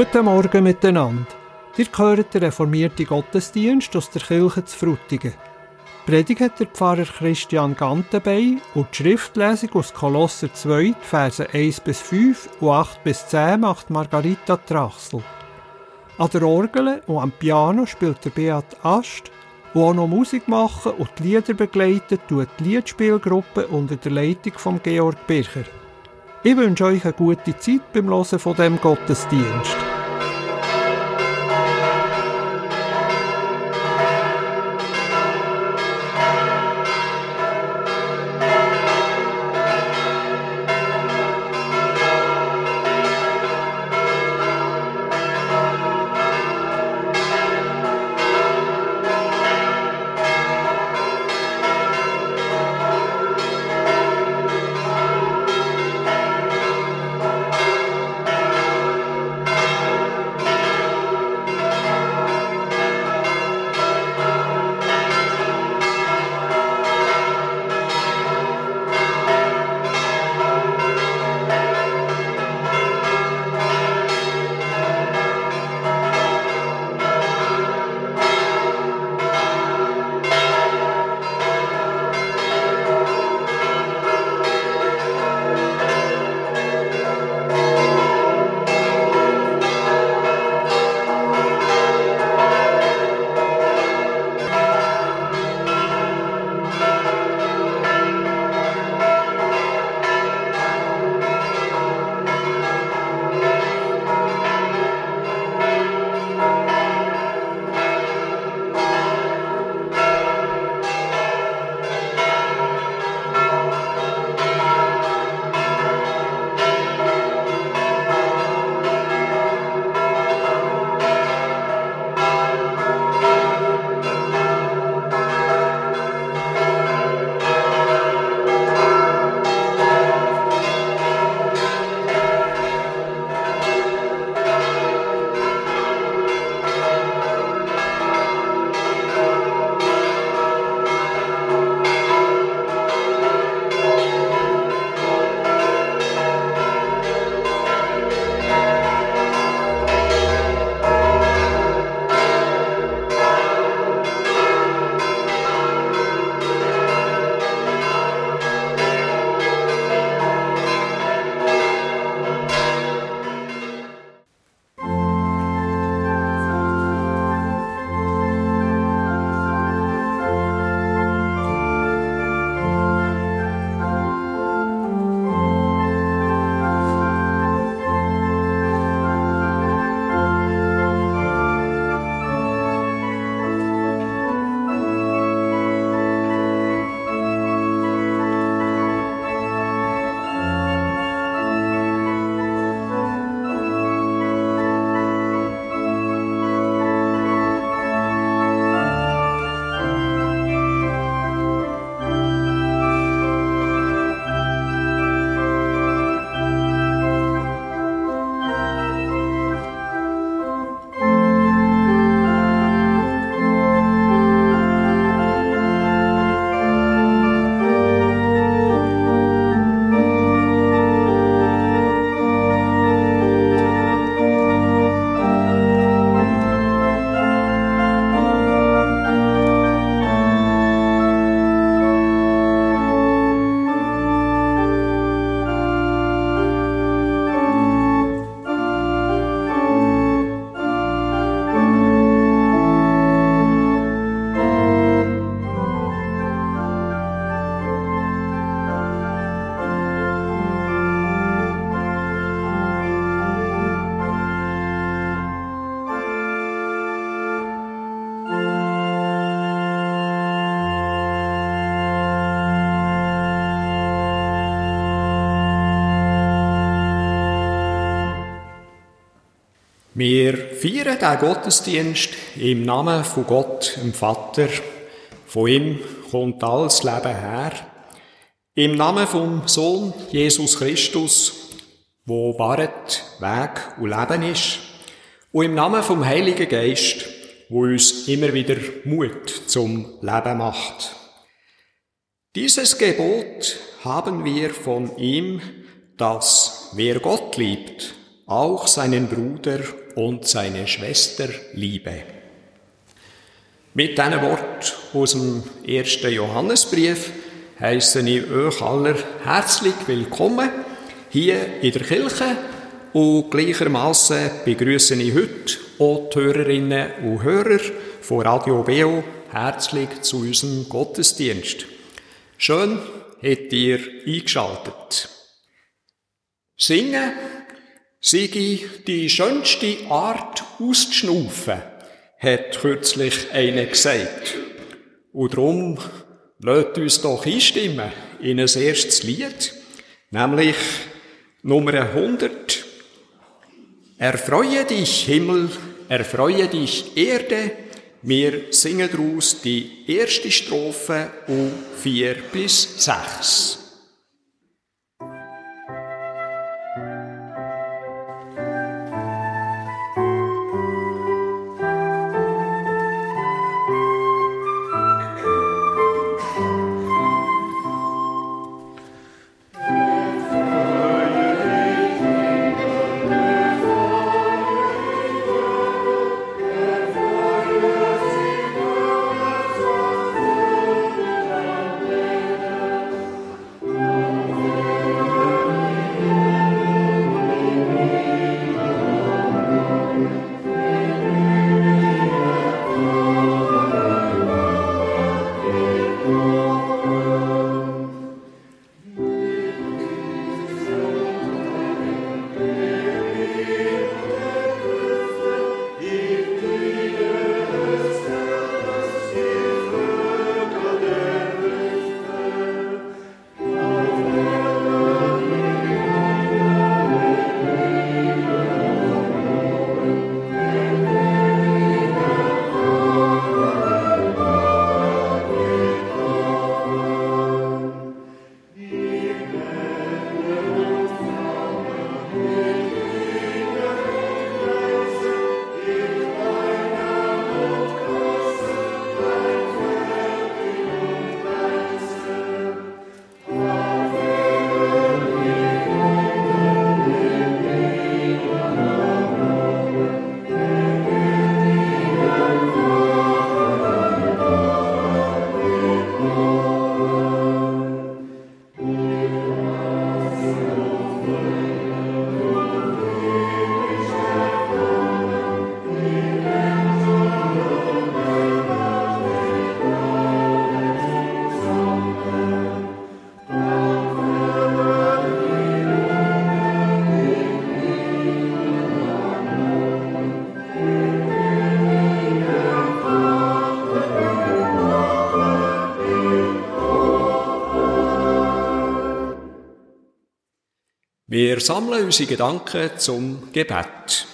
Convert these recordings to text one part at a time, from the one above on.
Guten Morgen miteinander. Ihr hört den reformierten Gottesdienst aus der Kirche zu Frutigen. Predigt hat der Pfarrer Christian Gantenbein und die Schriftlesung aus Kolosser 2, Verse 1 bis 5 und 8 bis 10 macht Margarita Trachsel. An der Orgel und am Piano spielt der Beat Ast, wo auch noch Musik machen und die Lieder begleitet tut die Liedspielgruppe unter der Leitung von Georg Bircher. Ich wünsche euch eine gute Zeit beim Hören von dem Gottesdienst. Wir feiern den Gottesdienst im Namen von Gott, dem Vater. Von ihm kommt alles Leben her. Im Namen vom Sohn Jesus Christus, wo Wahrheit, Weg und Leben ist. Und im Namen vom Heiligen Geist, wo uns immer wieder Mut zum Leben macht. Dieses Gebot haben wir von ihm, dass wer Gott liebt, auch seinen Bruder und seine Schwester liebe. Mit diesen Wort aus dem ersten Johannesbrief heiße ich euch aller herzlich willkommen hier in der Kirche und gleichermaßen begrüße ich heute auch die Hörerinnen und Hörer von Radio Beo herzlich zu unserem Gottesdienst. Schön, habt ihr eingeschaltet. Singen sei die schönste Art auszuschnaufen, hat kürzlich einer gesagt. Und darum lasst uns doch einstimmen in ein erstes Lied, nämlich Nummer 100. Erfreue dich, Himmel, erfreue dich, Erde. Wir singen daraus die erste Strophe um vier bis sechs. Wir sammeln unsere Gedanken zum Gebet.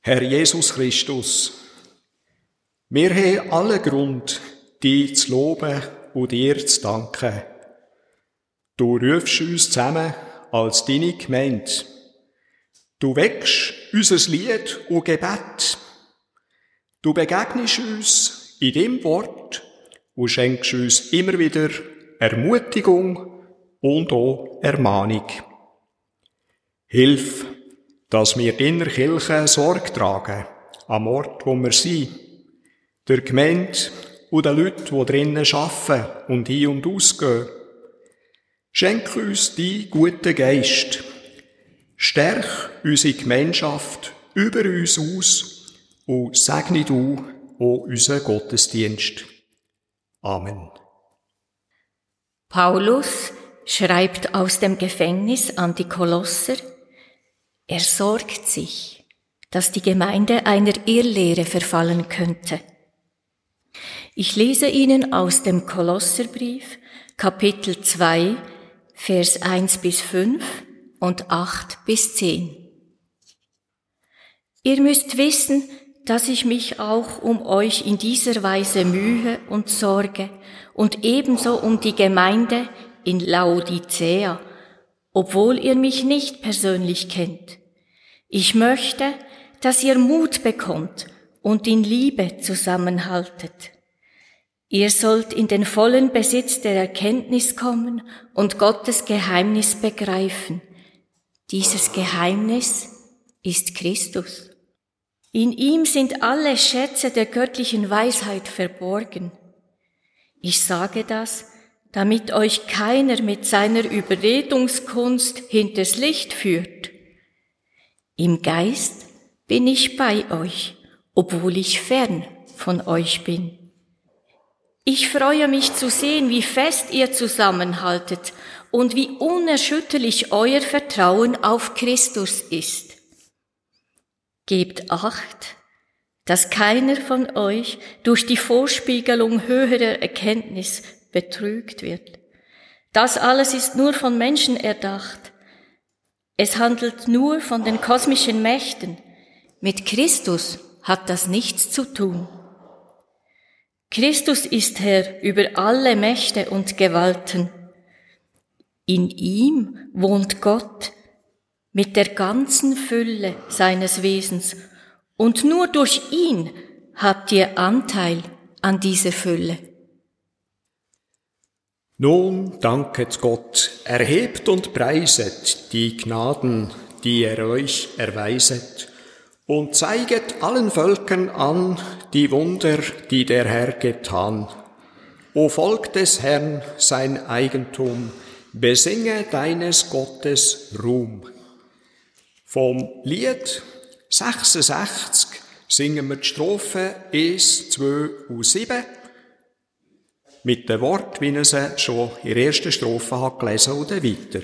Herr Jesus Christus, wir haben alle Grund, dich zu loben und dir zu danken. Du rufst uns zusammen als deine Gemeinde. Du wächst unser Lied und Gebet. Du begegnest uns in dem Wort und schenkst uns immer wieder Ermutigung und auch Ermahnung. Hilf, dass wir deiner Kirche Sorge tragen, am Ort, wo wir sind, der Gemeinde und den Leuten, die drinnen arbeiten und ein- und ausgehen. Schenk uns die guten Geist. Stärk unsere Gemeinschaft über uns aus und segne du auch unseren Gottesdienst. Amen. Paulus schreibt aus dem Gefängnis an die Kolosser, er sorgt sich, dass die Gemeinde einer Irrlehre verfallen könnte. Ich lese Ihnen aus dem Kolosserbrief Kapitel 2, Vers 1 bis 5 und 8 bis 10. Ihr müsst wissen, dass ich mich auch um euch in dieser Weise mühe und sorge und ebenso um die Gemeinde, in Laodicea, obwohl ihr mich nicht persönlich kennt. Ich möchte, dass ihr Mut bekommt und in Liebe zusammenhaltet. Ihr sollt in den vollen Besitz der Erkenntnis kommen und Gottes Geheimnis begreifen, Dieses Geheimnis ist Christus. In ihm sind alle Schätze der göttlichen Weisheit verborgen. Ich sage das, damit euch keiner mit seiner Überredungskunst hinters Licht führt. Im Geist bin ich bei euch, obwohl ich fern von euch bin. Ich freue mich zu sehen, wie fest ihr zusammenhaltet und wie unerschütterlich euer Vertrauen auf Christus ist. Gebt acht, dass keiner von euch durch die Vorspiegelung höherer Erkenntnis betrügt wird. Das alles ist nur von Menschen erdacht. Es handelt nur von den kosmischen Mächten. Mit Christus hat das nichts zu tun. Christus ist Herr über alle Mächte und Gewalten. In ihm wohnt Gott mit der ganzen Fülle seines Wesens und nur durch ihn habt ihr Anteil an dieser Fülle. Nun danket Gott, erhebt und preiset die Gnaden, die er euch erweiset und zeiget allen Völkern an die Wunder, die der Herr getan. O Volk des Herrn, sein Eigentum, besinge deines Gottes Ruhm. Vom Lied 66 singen wir die Strophe 1, 2 und 7 mit dem Wort, wie er sie schon in der ersten Strophe hat gelesen oder weiter.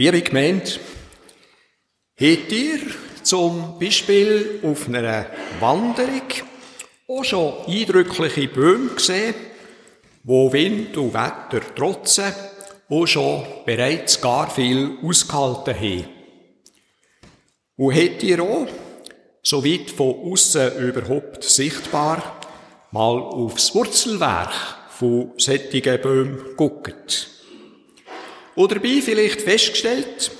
Liebe Gemeinde, habt ihr zum Beispiel auf einer Wanderung auch schon eindrückliche Bäume gesehen, wo Wind und Wetter trotzen und schon bereits gar viel ausgehalten haben? Und habt ihr auch, so weit von außen überhaupt sichtbar, mal aufs Wurzelwerk von sättigen Bäumen geguckt? Oder dabei vielleicht festgestellt,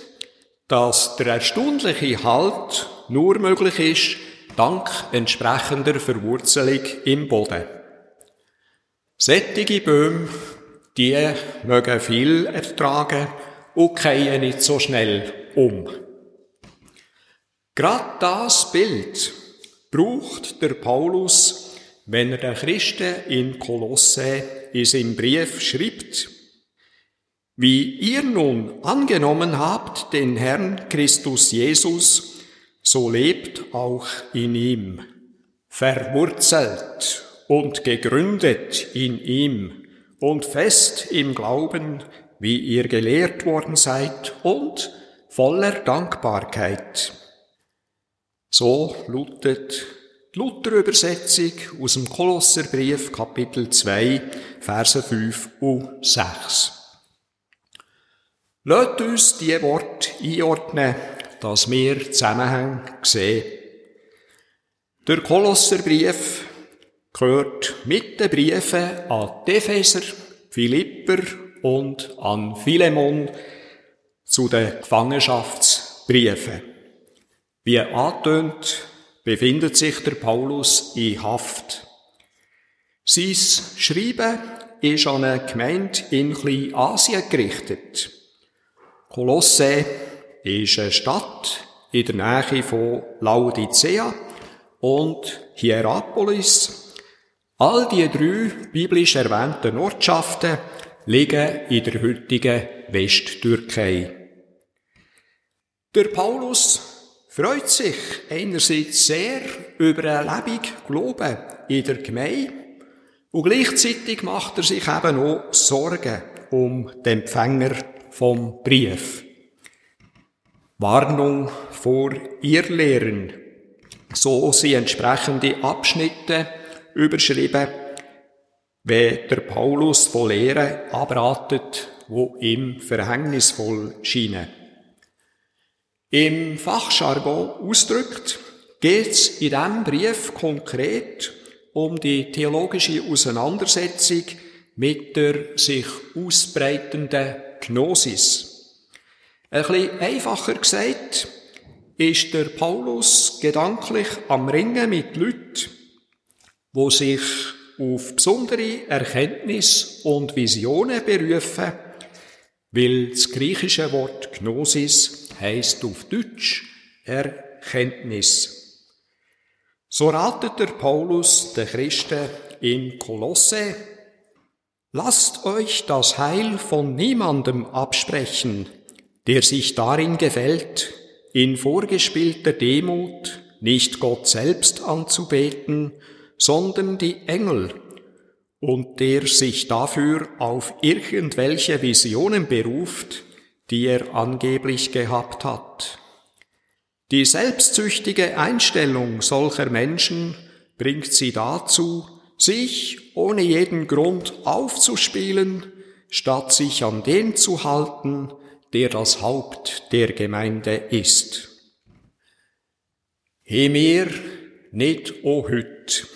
dass der erstaunliche Halt nur möglich ist, dank entsprechender Verwurzelung im Boden. Sättige Böhm, die mögen viel ertragen und kehren nicht so schnell um. Gerade das Bild braucht der Paulus, wenn er den Christen in Kolosse in seinem Brief schreibt. Wie ihr nun angenommen habt den Herrn Christus Jesus, so lebt auch in ihm, verwurzelt und gegründet in ihm und fest im Glauben, wie ihr gelehrt worden seid und voller Dankbarkeit. So lautet die Luther-Übersetzung aus dem Kolosserbrief Kapitel 2, Verse 5 und 6. Lasst uns diese Worte einordnen, dass wir Zusammenhänge sehen. Der Kolosserbrief gehört mit den Briefen an Epheser, Philipper und an Philemon zu den Gefangenschaftsbriefen. Wie angetönt, befindet sich der Paulus in Haft. Sein Schreiben ist an eine Gemeinde in Kleinasien gerichtet. Kolosse ist eine Stadt in der Nähe von Laodicea und Hierapolis. All die drei biblisch erwähnten Ortschaften liegen in der heutigen Westtürkei. Der Paulus freut sich einerseits sehr über einen lebendigen Glauben in der Gemeinde und gleichzeitig macht er sich eben auch Sorgen um den Empfänger vom Brief. Warnung vor Irrlehren. So sind entsprechende Abschnitte überschrieben, wenn der Paulus von Lehren abratet, wo ihm verhängnisvoll scheinen. Im Fachjargon ausdrückt, geht es in diesem Brief konkret um die theologische Auseinandersetzung mit der sich ausbreitenden Gnosis. Ein bisschen einfacher gesagt, ist der Paulus gedanklich am Ringen mit Leuten, wo sich auf besondere Erkenntnis und Visionen berufen, weil das griechische Wort Gnosis heißt auf Deutsch Erkenntnis. So ratet der Paulus der Christen in Kolosse, lasst euch das Heil von niemandem absprechen, der sich darin gefällt, in vorgespielter Demut nicht Gott selbst anzubeten, sondern die Engel, und der sich dafür auf irgendwelche Visionen beruft, die er angeblich gehabt hat. Die selbstsüchtige Einstellung solcher Menschen bringt sie dazu, sich ohne jeden Grund aufzuspielen, statt sich an den zu halten, der das Haupt der Gemeinde ist. He mir nicht o hüt,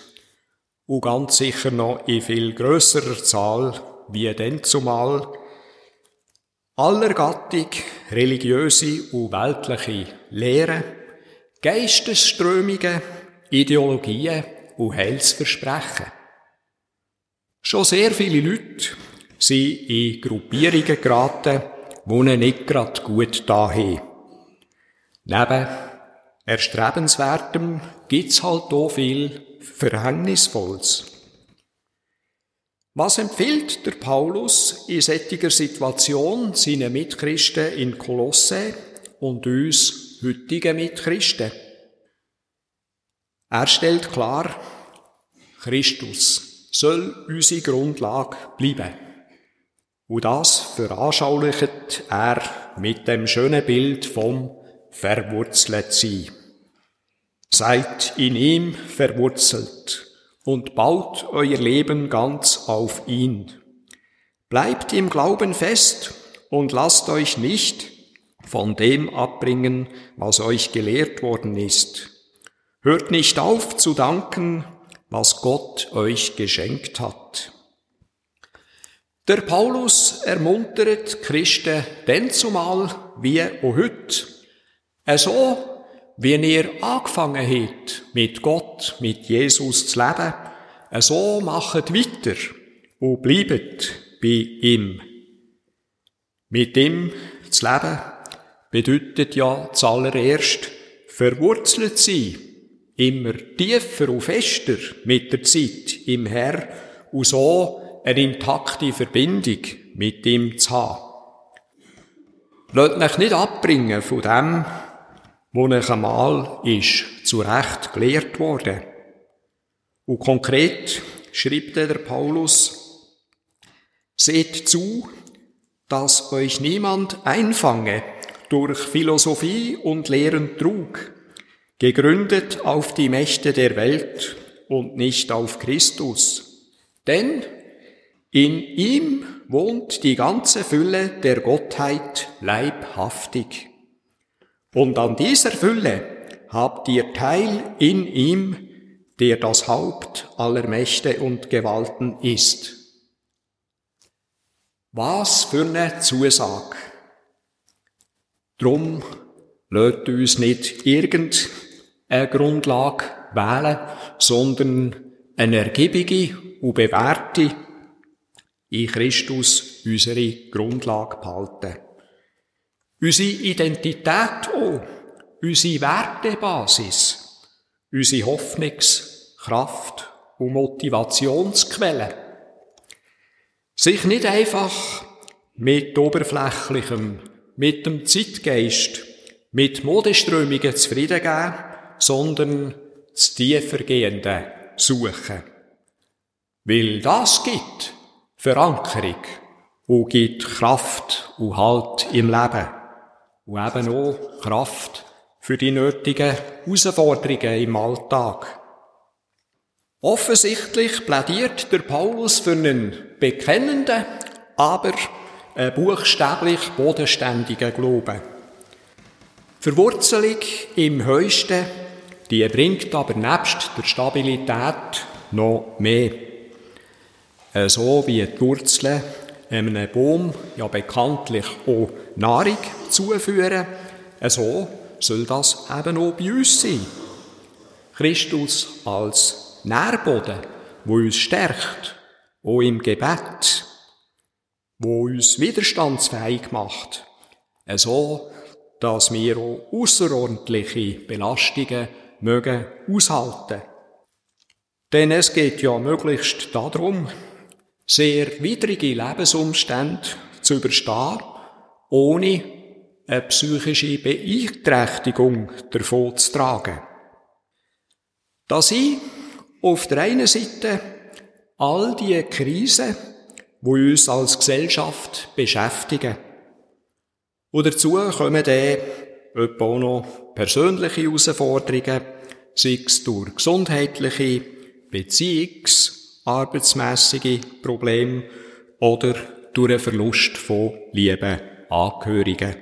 und ganz sicher noch in viel grösserer Zahl wie denn zumal, aller Gattung religiöse und weltliche Lehren, Geistesströmungen, Ideologien und Heilsversprechen. Schon sehr viele Leute sind in Gruppierungen geraten, die nicht gerade gut da haben. Neben Erstrebenswertem gibt's halt auch viel Verhängnisvolles. Was empfiehlt der Paulus in solcher Situation seinen Mitchristen in Kolosse und uns heutigen Mitchristen? Er stellt klar, Christus soll unsere Grundlage bleiben. Und das veranschaulicht er mit dem schönen Bild vom verwurzelt sein. Seid in ihm verwurzelt und baut euer Leben ganz auf ihn. Bleibt im Glauben fest und lasst euch nicht von dem abbringen, was euch gelehrt worden ist. Hört nicht auf zu danken, was Gott euch geschenkt hat. Der Paulus ermuntert Christen denn zumal wie auch heute, so wie ihr angefangen habt, mit Gott, mit Jesus zu leben, so macht weiter und bleibt bei ihm. Mit ihm zu leben bedeutet ja zuallererst verwurzelt sein, immer tiefer und fester mit der Zeit im Herr und so eine intakte Verbindung mit ihm zu haben. Lasst euch nicht abbringen von dem, wo euch einmal ist zu Recht gelehrt worden. Und konkret schreibt der Paulus, seht zu, dass euch niemand einfange durch Philosophie und leeren Trug, gegründet auf die Mächte der Welt und nicht auf Christus. Denn in ihm wohnt die ganze Fülle der Gottheit leibhaftig. Und an dieser Fülle habt ihr Teil in ihm, der das Haupt aller Mächte und Gewalten ist. Was für eine Zusage! Drum lädt uns nicht irgendeine Grundlage wählen, sondern eine ergiebige und bewährte in Christus unsere Grundlage behalten. Unsere Identität auch, unsere Wertebasis, unsere Hoffnungskraft und Motivationsquelle. Sich nicht einfach mit oberflächlichem, mit dem Zeitgeist, mit Modeströmungen zufrieden geben, sondern das Tiefergehende suchen. Weil das gibt Verankerung und gibt Kraft und Halt im Leben. Und eben auch Kraft für die nötigen Herausforderungen im Alltag. Offensichtlich plädiert der Paulus für einen bekennenden, aber buchstäblich bodenständigen Glauben. Verwurzelung im Höchsten, die bringt aber nebst der Stabilität noch mehr. Äh, so wie die Wurzeln einem Baum ja bekanntlich auch Nahrung zuführen, äh, so soll das eben auch bei uns sein. Christus als Nährboden, wo uns stärkt, auch im Gebet, wo uns widerstandsfähig macht, äh, so dass wir auch außerordentliche Belastungen mögen aushalten. Denn es geht ja möglichst darum, sehr widrige Lebensumstände zu überstehen, ohne eine psychische Beeinträchtigung davon zu tragen. Dass ich auf der einen Seite all die Krisen, die uns als Gesellschaft beschäftigen, und dazu kommen dann etwa auch noch persönliche Herausforderungen, sei es durch gesundheitliche, Beziehungs- arbeitsmässige Probleme oder durch einen Verlust von lieben Angehörigen.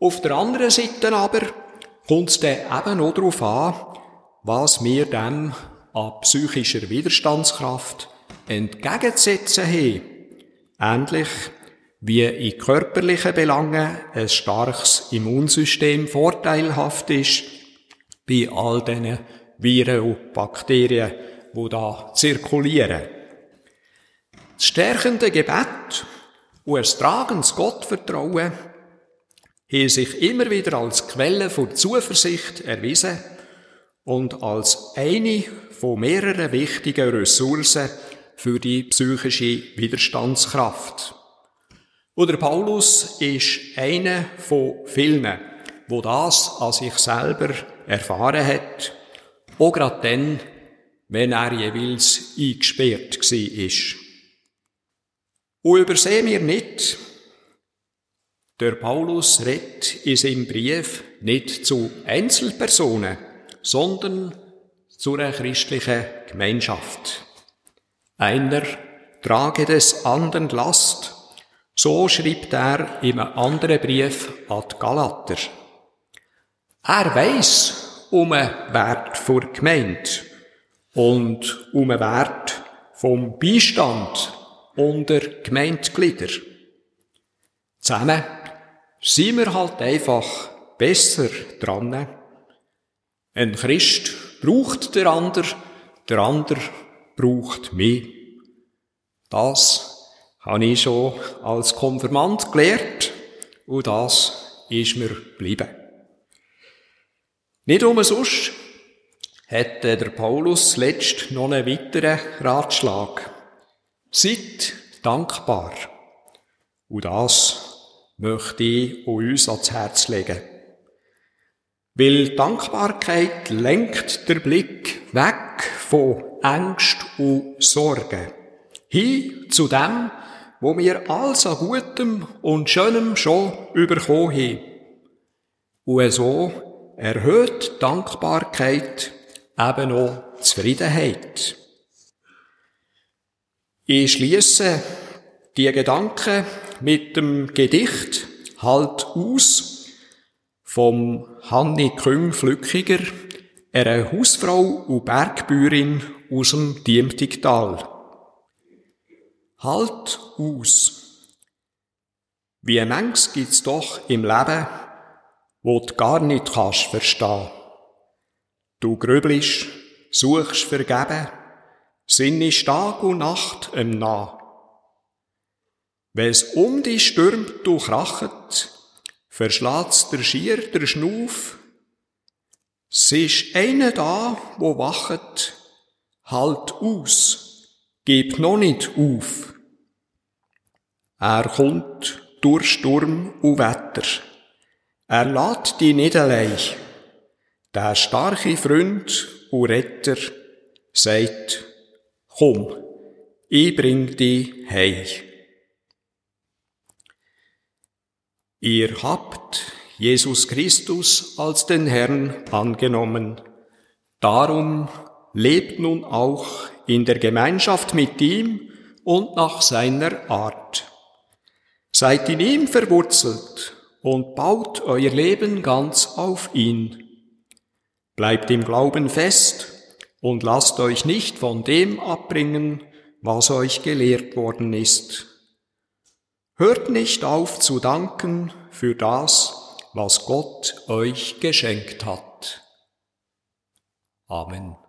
Auf der anderen Seite aber kommt es dann eben auch darauf an, was wir dem an psychischer Widerstandskraft entgegenzusetzen haben. Ähnlich wie in körperlichen Belangen ein starkes Immunsystem vorteilhaft ist, bei all diesen Viren und Bakterien, wo da zirkulieren. Das stärkende Gebet und ein tragendes Gottvertrauen haben sich immer wieder als Quelle von Zuversicht erwiesen und als eine von mehreren wichtigen Ressourcen für die psychische Widerstandskraft. Oder Paulus ist einer von vielen, wo das an sich selber erfahren hat, auch gerade dann, wenn er jeweils eingesperrt war. Und übersehen wir nicht, der Paulus redet in seinem Brief nicht zu Einzelpersonen, sondern zu einer christlichen Gemeinschaft. Einer trage des anderen Last, so schreibt er einem anderen Brief an Galater. Er weiss um einen Wert vor Gemeinde und um einen Wert vom Beistand unter Gemeindeglieder. Zusammen sind wir halt einfach besser dran. Ein Christ braucht der andere, der andere braucht mich. Das habe ich schon als Konfirmand gelernt und das ist mir geblieben. Nicht umsonst hat der Paulus letzt noch einen weiteren Ratschlag. Seid dankbar. Und das möchte ich uns ans Herz legen. Weil Dankbarkeit lenkt der Blick weg von Angst und Sorgen hin zu dem, wo wir alles an Gutem und Schönem schon überkommen haben. Und so erhöht Dankbarkeit eben auch Zufriedenheit. Ich schließe die Gedanken mit dem Gedicht Halt aus vom Hanni Küng Flückiger, einer Hausfrau und Bergbäuerin aus dem Diemtigtal. Halt aus. Wie manches gibt's doch im Leben, wo du gar nicht kannst verstehen. Du grübelst, suchst vergeben, sinnest Tag und Nacht im Nah. Wenn's um dich stürmt, du krachet, verschlägt's der Schier der Schnuff. Es ist da, wo wachet, halt aus, gib noch nicht auf. Er kommt durch Sturm und Wetter. Er lädt dich nicht allein. Der starke Freund und Retter sagt, komm, ich bring dich heim. Ihr habt Jesus Christus als den Herrn angenommen. Darum lebt nun auch in der Gemeinschaft mit ihm und nach seiner Art. Seid in ihm verwurzelt und baut euer Leben ganz auf ihn. Bleibt im Glauben fest und lasst euch nicht von dem abbringen, was euch gelehrt worden ist. Hört nicht auf zu danken für das, was Gott euch geschenkt hat. Amen.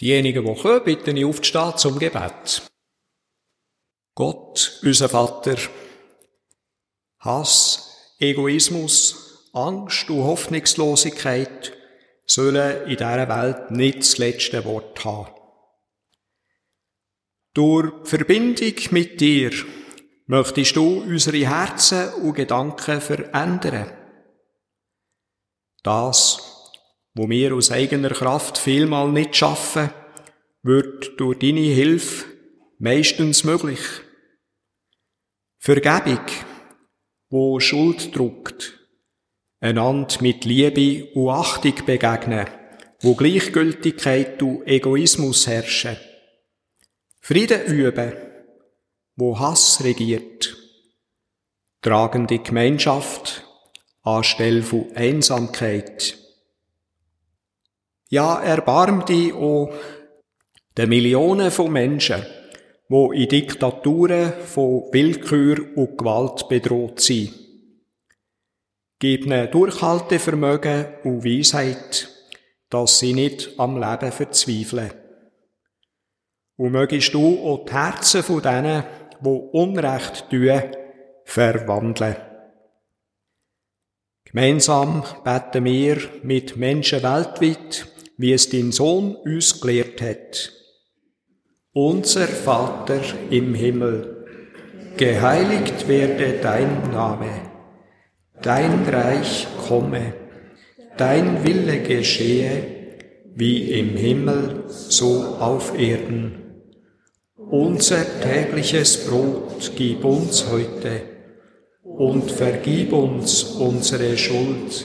Diejenigen, die kommen, bitte ich aufzustehen zum Gebet. Gott, unser Vater, Hass, Egoismus, Angst und Hoffnungslosigkeit sollen in dieser Welt nicht das letzte Wort haben. Durch Verbindung mit dir möchtest du unsere Herzen und Gedanken verändern. Das, wo wir aus eigener Kraft vielmal nicht schaffen, wird durch deine Hilfe meistens möglich. Vergebung, wo Schuld druckt, einander mit Liebe und Achtung begegnen, wo Gleichgültigkeit und Egoismus herrschen. Frieden üben, wo Hass regiert. Tragende Gemeinschaft anstelle von Einsamkeit. Ja, erbarm dich auch den Millionen von Menschen, wo in Diktaturen von Willkür und Gewalt bedroht sind. Gib ihnen Durchhaltevermögen und Weisheit, dass sie nicht am Leben verzweifeln. Und mögest du auch die Herzen von denen, wo Unrecht tun, verwandeln. Gemeinsam beten wir mit Menschen weltweit, wie es dein Sohn uns gelehrt hat. Unser Vater im Himmel, geheiligt werde dein Name, dein Reich komme, dein Wille geschehe, wie im Himmel, so auf Erden. Unser tägliches Brot gib uns heute und vergib uns unsere Schuld,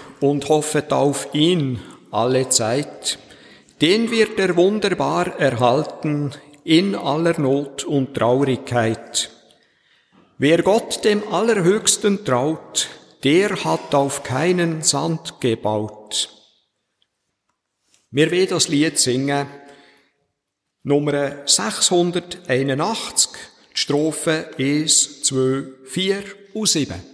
und hoffet auf ihn alle Zeit, den wird er wunderbar erhalten in aller Not und Traurigkeit. Wer Gott dem Allerhöchsten traut, der hat auf keinen Sand gebaut. Wir werden das Lied singen, Nummer 681, die Strophe 1, 2, 4 und 7.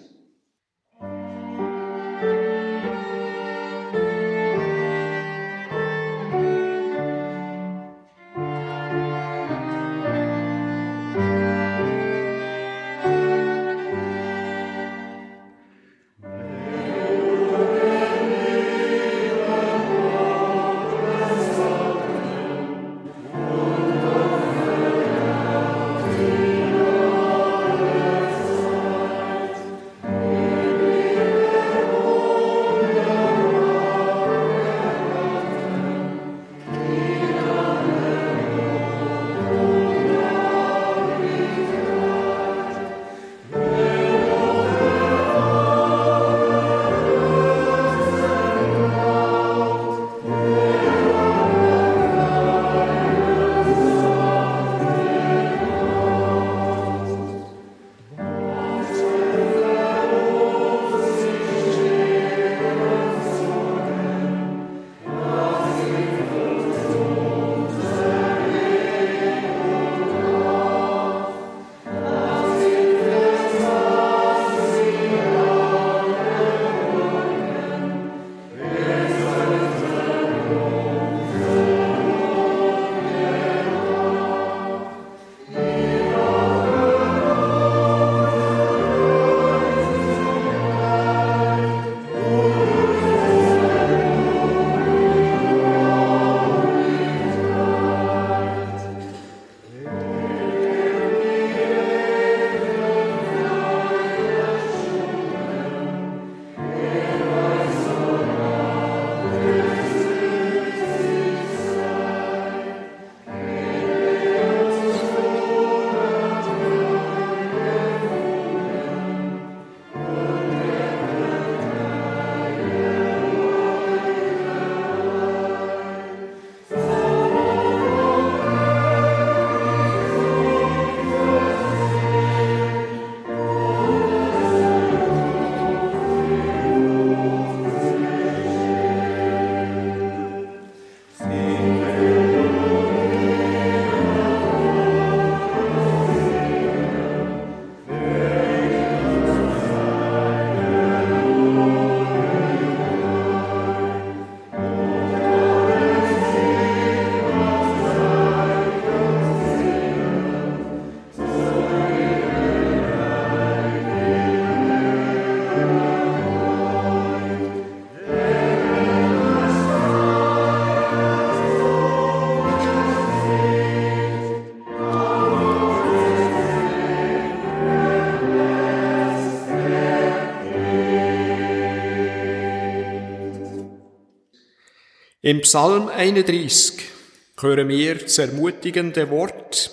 Im Psalm 31 hören wir das ermutigende Wort,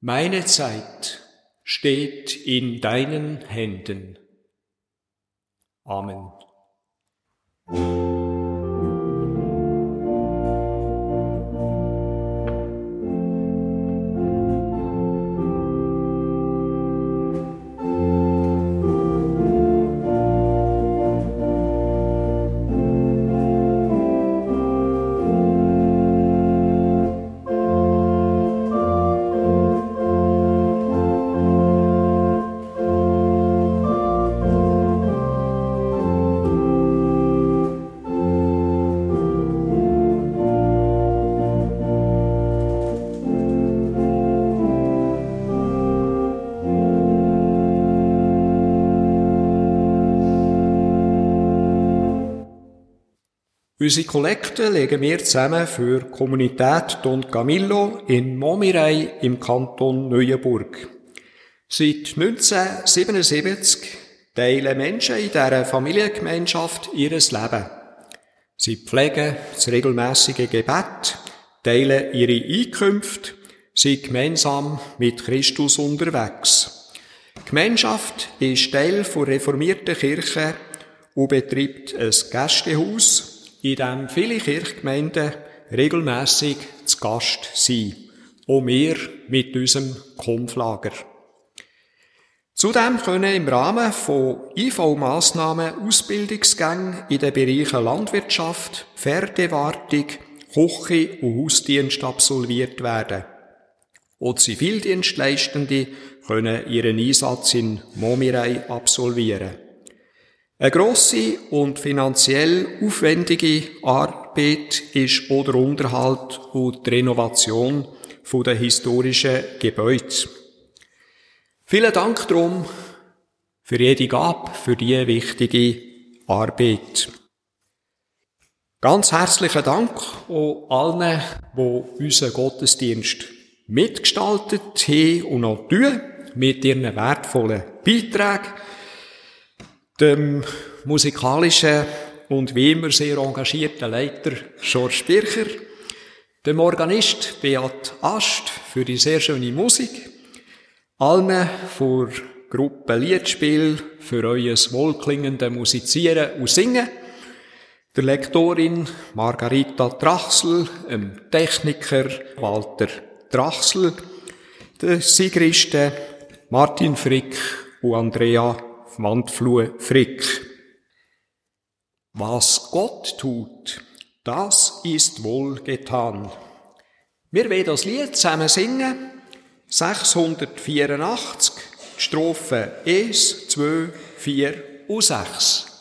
Meine Zeit steht in deinen Händen. Amen. Unsere Kollekte legen wir zusammen für die Kommunität Don Camillo in Momirei im Kanton Neuenburg. Seit 1977 teilen Menschen in dieser Familiengemeinschaft ihres Leben. Sie pflegen das regelmäßige Gebet, teilen ihre Einkünfte, sind gemeinsam mit Christus unterwegs. Die Gemeinschaft ist Teil der reformierten Kirche und betreibt ein Gästehaus, in dem viele Kirchgemeinden regelmäßig zu Gast sind. Auch wir mit unserem Konflager. Zudem können im Rahmen von IV-Massnahmen Ausbildungsgänge in den Bereichen Landwirtschaft, Pferdewartung, Küche und Hausdienst absolviert werden. Auch Zivildienstleistende können ihren Einsatz in Momirei absolvieren. Eine grosse und finanziell aufwendige Arbeit ist auch der Unterhalt und die Renovation der historischen Gebäude. Vielen Dank darum für jede Gabe, für diese wichtige Arbeit. Ganz herzlichen Dank auch allen, die unseren Gottesdienst mitgestaltet haben und noch tun, mit ihren wertvollen Beiträgen dem musikalischen und wie immer sehr engagierten Leiter George Bircher, dem Organist Beat Ast für die sehr schöne Musik, allen für Gruppe Liedspiel für euer wohlklingende Musizieren und Singen, der Lektorin Margarita Drachsel, dem Techniker Walter Drachsel, der Sigristen Martin Frick und Andrea Wandflur Frick. Was Gott tut, das ist wohl getan. Wir werden das Lied zusammen singen. 684, Strophe 1, 2, 4 und 6.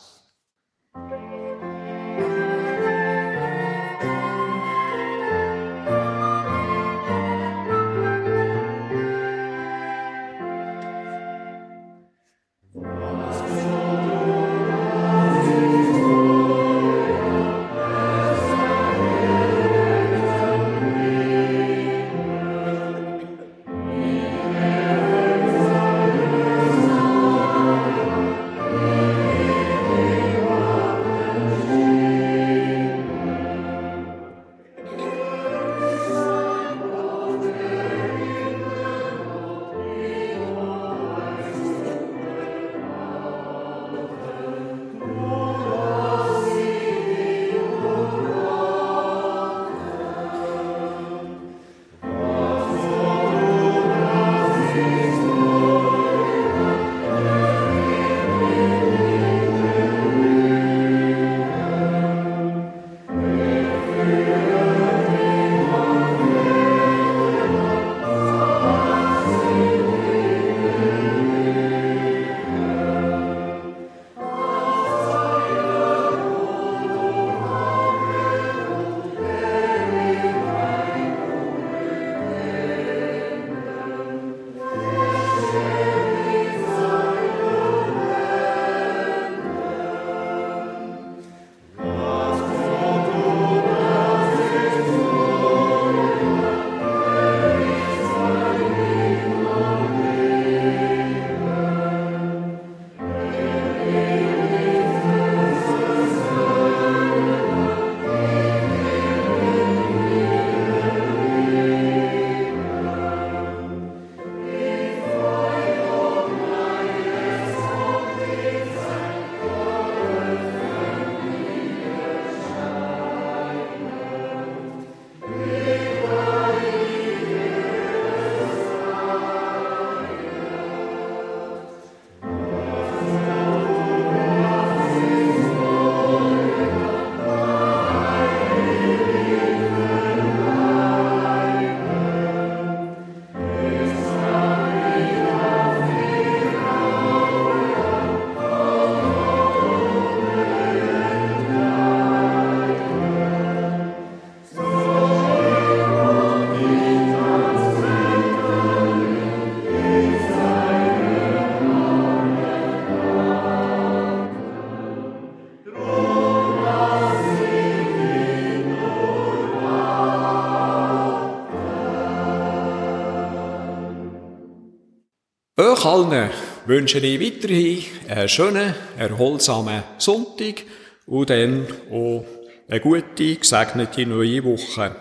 euch allen wünsche ich weiterhin einen schönen, erholsamen Sonntag und dann auch eine gute, gesegnete neue Woche.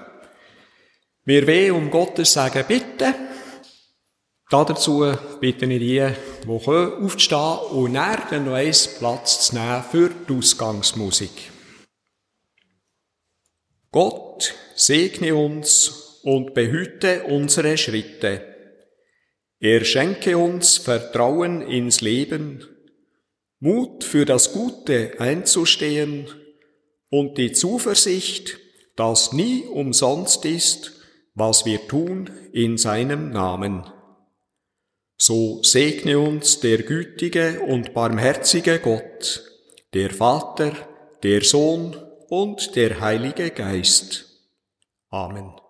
Wir wollen um Gottes Segen bitten. Dazu bitte ich die, die können, aufzustehen und dann noch einen Platz zu nehmen für die Ausgangsmusik. Gott segne uns und behüte unsere Schritte. Er schenke uns Vertrauen ins Leben, Mut für das Gute einzustehen und die Zuversicht, dass nie umsonst ist, was wir tun in seinem Namen. So segne uns der gütige und barmherzige Gott, der Vater, der Sohn und der Heilige Geist. Amen.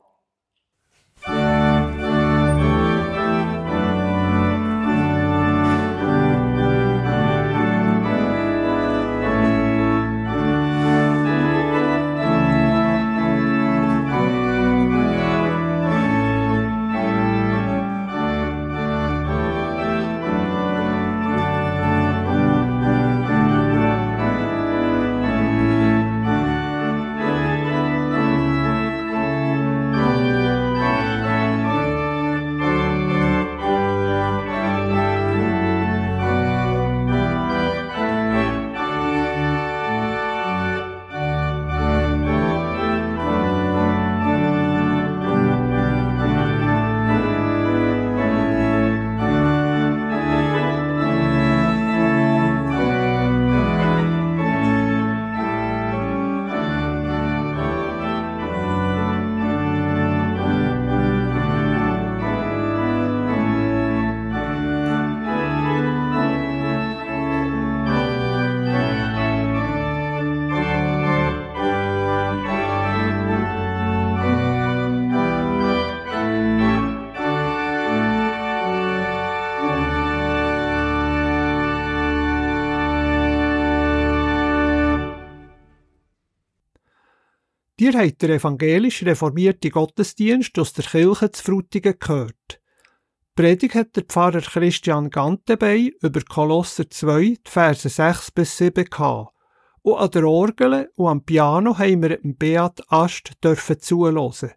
Ihr habt den evangelisch reformierten Gottesdienst aus der Kirche zu Frutigen gehört. Die Predigt hat der Pfarrer Christian Gantebey über Kolosser 2, die Verse 6 bis 7 gehabt. Und an der Orgel und am Piano haben wir Beat Ast dürfen zuhören.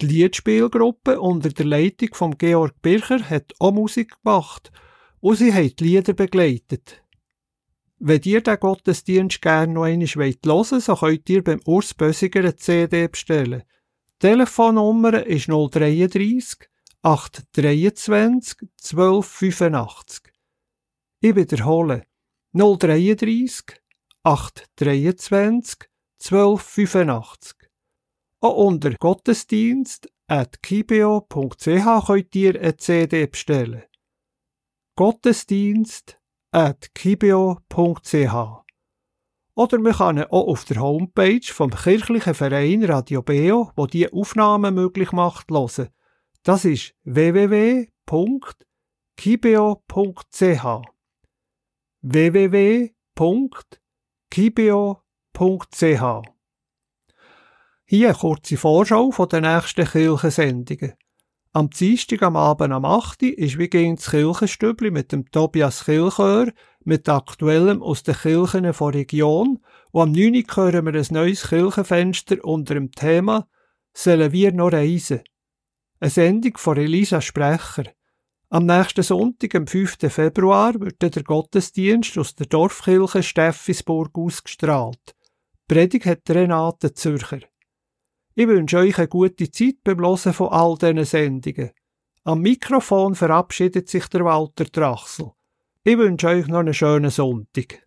Die Liedspielgruppe unter der Leitung von Georg Bircher hat auch Musik gemacht und sie haben die Lieder begleitet. Wenn ihr den Gottesdienst gerne noch einmal hören wollt, so könnt ihr beim Urs Bösiger eine CD bestellen. Die Telefonnummer ist 033 823 1285. Ich wiederhole 033 823 1285. Auch unter Gottesdienst at kibio.ch könnt ihr eine CD bestellen. Gottesdienst kibio.ch. Oder man kann auch auf der Homepage vom kirchlichen Verein Radio Beo, wo die Aufnahmen möglich macht, hören. Das ist www.kibeo.ch. www.kibeo.ch. Hier eine kurze Vorschau von den nächsten Kirchensendungen. Am Dienstag am Abend am 8. ist wie gegen das Kirchenstübli mit dem Tobias Kilchör mit Aktuellem aus den Kirchen der Region und am 9. hören wir ein neues Kirchenfenster unter dem Thema «Sollen wir noch reisen?» Eine Sendung von Elisa Sprecher. Am nächsten Sonntag, am 5. Februar, wird der Gottesdienst aus der Dorfkirche Steffisburg ausgestrahlt. Predigt hat Renate Zürcher. Ich wünsche euch eine gute Zeit beim Hören von all diesen Sendungen. Am Mikrofon verabschiedet sich der Walter Drachsel. Ich wünsche euch noch einen schönen Sonntag.